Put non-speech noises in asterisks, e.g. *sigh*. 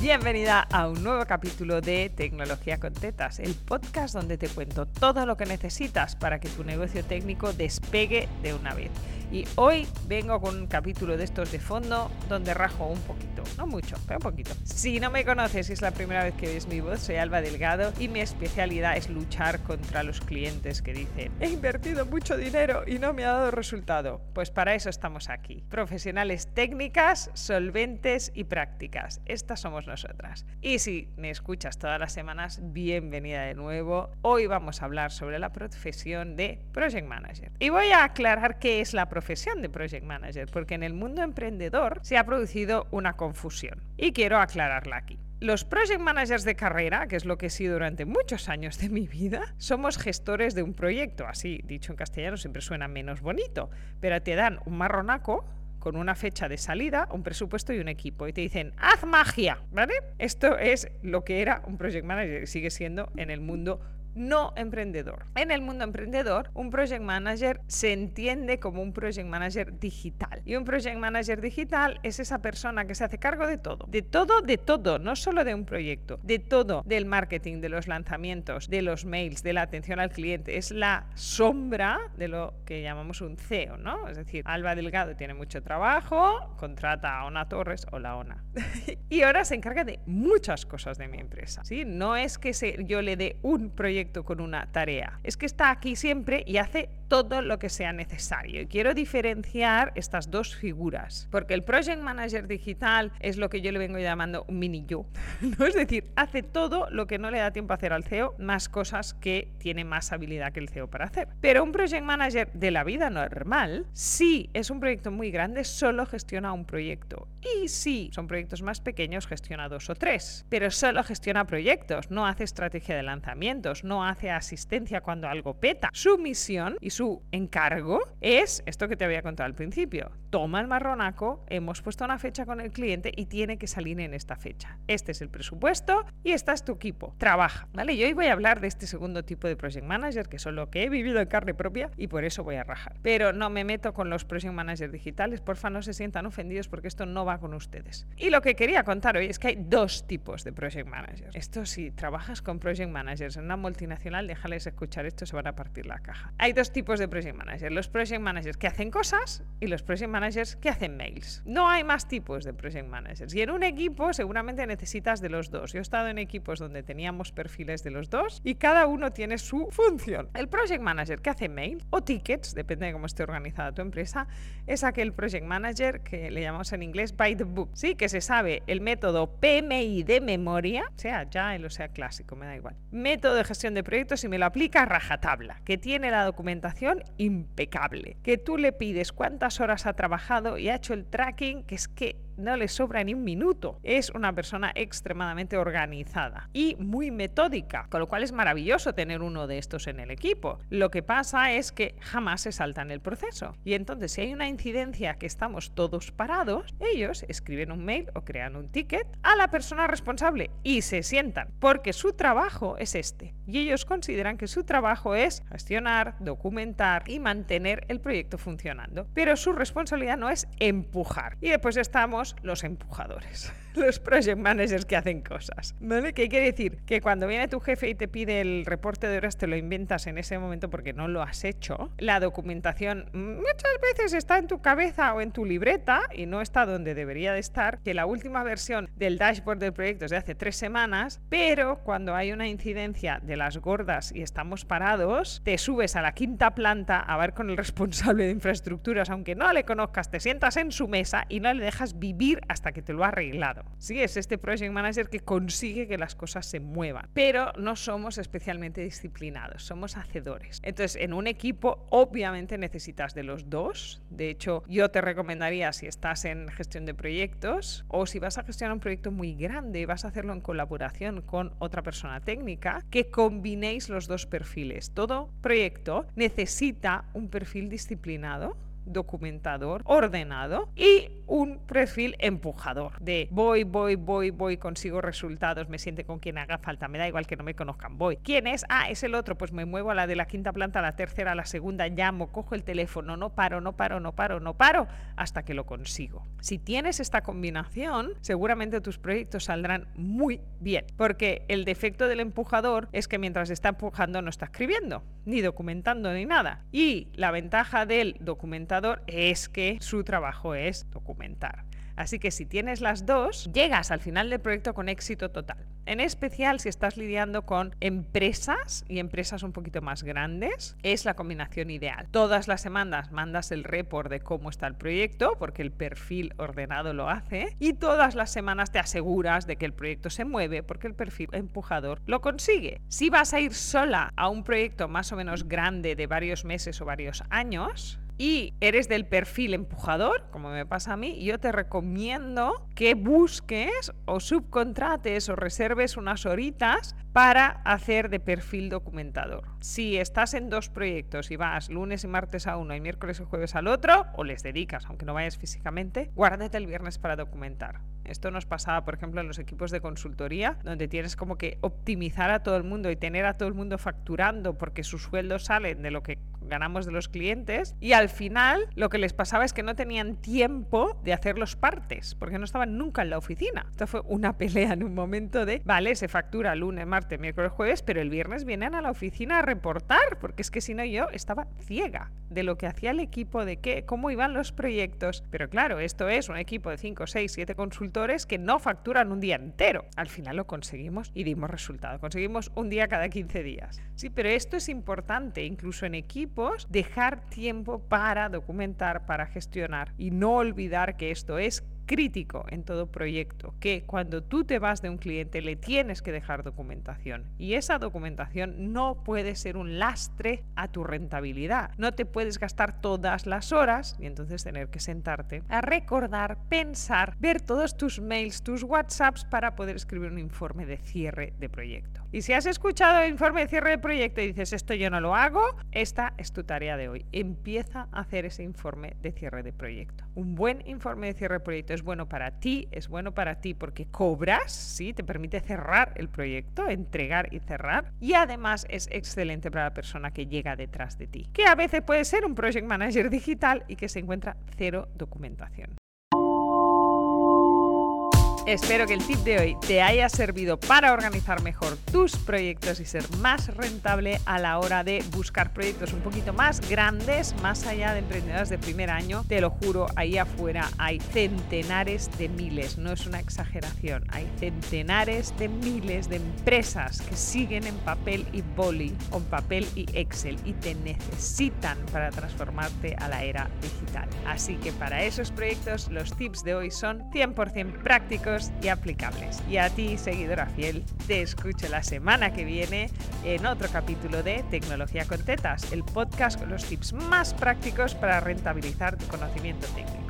Bienvenida a un nuevo capítulo de Tecnología con Tetas, el podcast donde te cuento todo lo que necesitas para que tu negocio técnico despegue de una vez. Y hoy vengo con un capítulo de estos de fondo donde rajo un poquito, no mucho, pero un poquito. Si no me conoces y es la primera vez que ves mi voz, soy Alba Delgado y mi especialidad es luchar contra los clientes que dicen he invertido mucho dinero y no me ha dado resultado. Pues para eso estamos aquí. Profesionales técnicas, solventes y prácticas. Estas somos nosotras. Y si me escuchas todas las semanas, bienvenida de nuevo. Hoy vamos a hablar sobre la profesión de Project Manager. Y voy a aclarar qué es la profesión de Project Manager, porque en el mundo emprendedor se ha producido una confusión. Y quiero aclararla aquí. Los project managers de carrera, que es lo que he sido durante muchos años de mi vida, somos gestores de un proyecto. Así, dicho en castellano, siempre suena menos bonito, pero te dan un marronaco con una fecha de salida, un presupuesto y un equipo. Y te dicen, haz magia, ¿vale? Esto es lo que era un project manager y sigue siendo en el mundo no emprendedor. En el mundo emprendedor, un project manager se entiende como un project manager digital. Y un project manager digital es esa persona que se hace cargo de todo. De todo, de todo, no solo de un proyecto, de todo, del marketing, de los lanzamientos, de los mails, de la atención al cliente. Es la sombra de lo que llamamos un CEO, ¿no? Es decir, Alba Delgado tiene mucho trabajo, contrata a Ona Torres o la Ona. *laughs* y ahora se encarga de muchas cosas de mi empresa. ¿sí? No es que se, yo le dé un proyecto con una tarea. Es que está aquí siempre y hace todo lo que sea necesario. Y quiero diferenciar estas dos figuras, porque el Project Manager digital es lo que yo le vengo llamando mini yo. *laughs* Es decir, hace todo lo que no le da tiempo a hacer al CEO, más cosas que tiene más habilidad que el CEO para hacer. Pero un Project Manager de la vida normal, si es un proyecto muy grande, solo gestiona un proyecto. Y si son proyectos más pequeños, gestiona dos o tres. Pero solo gestiona proyectos, no hace estrategia de lanzamientos, no hace asistencia cuando algo peta. Su misión y su encargo es esto que te había contado al principio. Toma el marronaco, hemos puesto una fecha con el cliente y tiene que salir en esta fecha. Este es el presupuesto y esta es tu equipo. Trabaja, ¿vale? Y hoy voy a hablar de este segundo tipo de project manager, que son lo que he vivido en carne propia y por eso voy a rajar. Pero no me meto con los project managers digitales, porfa, no se sientan ofendidos porque esto no va con ustedes. Y lo que quería contar hoy es que hay dos tipos de project managers. Esto si trabajas con project managers en una multi multinacional, déjales escuchar esto, se van a partir la caja. Hay dos tipos de project managers, los project managers que hacen cosas y los project managers que hacen mails. No hay más tipos de project managers. Y en un equipo seguramente necesitas de los dos. Yo he estado en equipos donde teníamos perfiles de los dos y cada uno tiene su función. El project manager que hace mail o tickets, depende de cómo esté organizada tu empresa, es aquel project manager que le llamamos en inglés by the book. Sí, que se sabe el método PMI de memoria, sea ya o sea clásico, me da igual. Método de gestión de proyectos y me lo aplica a rajatabla, que tiene la documentación impecable, que tú le pides cuántas horas ha trabajado y ha hecho el tracking, que es que no le sobra ni un minuto. Es una persona extremadamente organizada y muy metódica, con lo cual es maravilloso tener uno de estos en el equipo. Lo que pasa es que jamás se salta en el proceso. Y entonces, si hay una incidencia que estamos todos parados, ellos escriben un mail o crean un ticket a la persona responsable y se sientan, porque su trabajo es este. Y ellos consideran que su trabajo es gestionar, documentar y mantener el proyecto funcionando. Pero su responsabilidad no es empujar. Y después estamos los empujadores, *laughs* los project managers que hacen cosas. ¿Vale? ¿Qué quiere decir? Que cuando viene tu jefe y te pide el reporte de horas, te lo inventas en ese momento porque no lo has hecho. La documentación muchas veces está en tu cabeza o en tu libreta y no está donde debería de estar. Que la última versión del dashboard del proyecto es de hace tres semanas, pero cuando hay una incidencia de las gordas y estamos parados, te subes a la quinta planta a ver con el responsable de infraestructuras, aunque no le conozcas, te sientas en su mesa y no le dejas vivir hasta que te lo ha arreglado. Sí, es este project manager que consigue que las cosas se muevan, pero no somos especialmente disciplinados, somos hacedores. Entonces, en un equipo obviamente necesitas de los dos. De hecho, yo te recomendaría si estás en gestión de proyectos o si vas a gestionar un proyecto muy grande y vas a hacerlo en colaboración con otra persona técnica, que combinéis los dos perfiles. Todo proyecto necesita un perfil disciplinado documentador, ordenado y un perfil empujador de voy, voy, voy, voy, consigo resultados, me siente con quien haga falta, me da igual que no me conozcan, voy. ¿Quién es? Ah, es el otro, pues me muevo a la de la quinta planta, a la tercera, a la segunda, llamo, cojo el teléfono, no paro, no paro, no paro, no paro, hasta que lo consigo. Si tienes esta combinación, seguramente tus proyectos saldrán muy bien, porque el defecto del empujador es que mientras está empujando no está escribiendo, ni documentando, ni nada. Y la ventaja del documentador es que su trabajo es documentar. Así que si tienes las dos, llegas al final del proyecto con éxito total. En especial si estás lidiando con empresas y empresas un poquito más grandes, es la combinación ideal. Todas las semanas mandas el report de cómo está el proyecto, porque el perfil ordenado lo hace, y todas las semanas te aseguras de que el proyecto se mueve, porque el perfil empujador lo consigue. Si vas a ir sola a un proyecto más o menos grande de varios meses o varios años, y eres del perfil empujador, como me pasa a mí, yo te recomiendo que busques o subcontrates o reserves unas horitas para hacer de perfil documentador. Si estás en dos proyectos y vas lunes y martes a uno y miércoles y jueves al otro, o les dedicas, aunque no vayas físicamente, guárdate el viernes para documentar. Esto nos pasaba, por ejemplo, en los equipos de consultoría, donde tienes como que optimizar a todo el mundo y tener a todo el mundo facturando porque sus sueldos salen de lo que ganamos de los clientes y al final lo que les pasaba es que no tenían tiempo de hacer los partes porque no estaban nunca en la oficina. Esto fue una *laughs* pelea en un momento de, vale, se factura lunes, martes, miércoles, jueves, pero el viernes vienen a la oficina a reportar porque es que si no yo estaba ciega de lo que hacía el equipo, de qué, cómo iban los proyectos. Pero claro, esto es un equipo de 5, 6, 7 consultores que no facturan un día entero. Al final lo conseguimos y dimos resultado. Conseguimos un día cada 15 días. Sí, pero esto es importante, incluso en dejar tiempo para documentar, para gestionar y no olvidar que esto es crítico en todo proyecto, que cuando tú te vas de un cliente le tienes que dejar documentación y esa documentación no puede ser un lastre a tu rentabilidad. No te puedes gastar todas las horas y entonces tener que sentarte a recordar, pensar, ver todos tus mails, tus WhatsApps para poder escribir un informe de cierre de proyecto. Y si has escuchado el informe de cierre de proyecto y dices esto yo no lo hago, esta es tu tarea de hoy. Empieza a hacer ese informe de cierre de proyecto. Un buen informe de cierre de proyecto es bueno para ti, es bueno para ti porque cobras, ¿sí? te permite cerrar el proyecto, entregar y cerrar. Y además es excelente para la persona que llega detrás de ti, que a veces puede ser un project manager digital y que se encuentra cero documentación. Espero que el tip de hoy te haya servido para organizar mejor tus proyectos y ser más rentable a la hora de buscar proyectos un poquito más grandes, más allá de emprendedores de primer año. Te lo juro, ahí afuera hay centenares de miles, no es una exageración, hay centenares de miles de empresas que siguen en papel y boli, en papel y Excel y te necesitan para transformarte a la era digital. Así que para esos proyectos los tips de hoy son 100% y aplicables. Y a ti, seguidora fiel, te escucho la semana que viene en otro capítulo de Tecnología con Tetas, el podcast con los tips más prácticos para rentabilizar tu conocimiento técnico.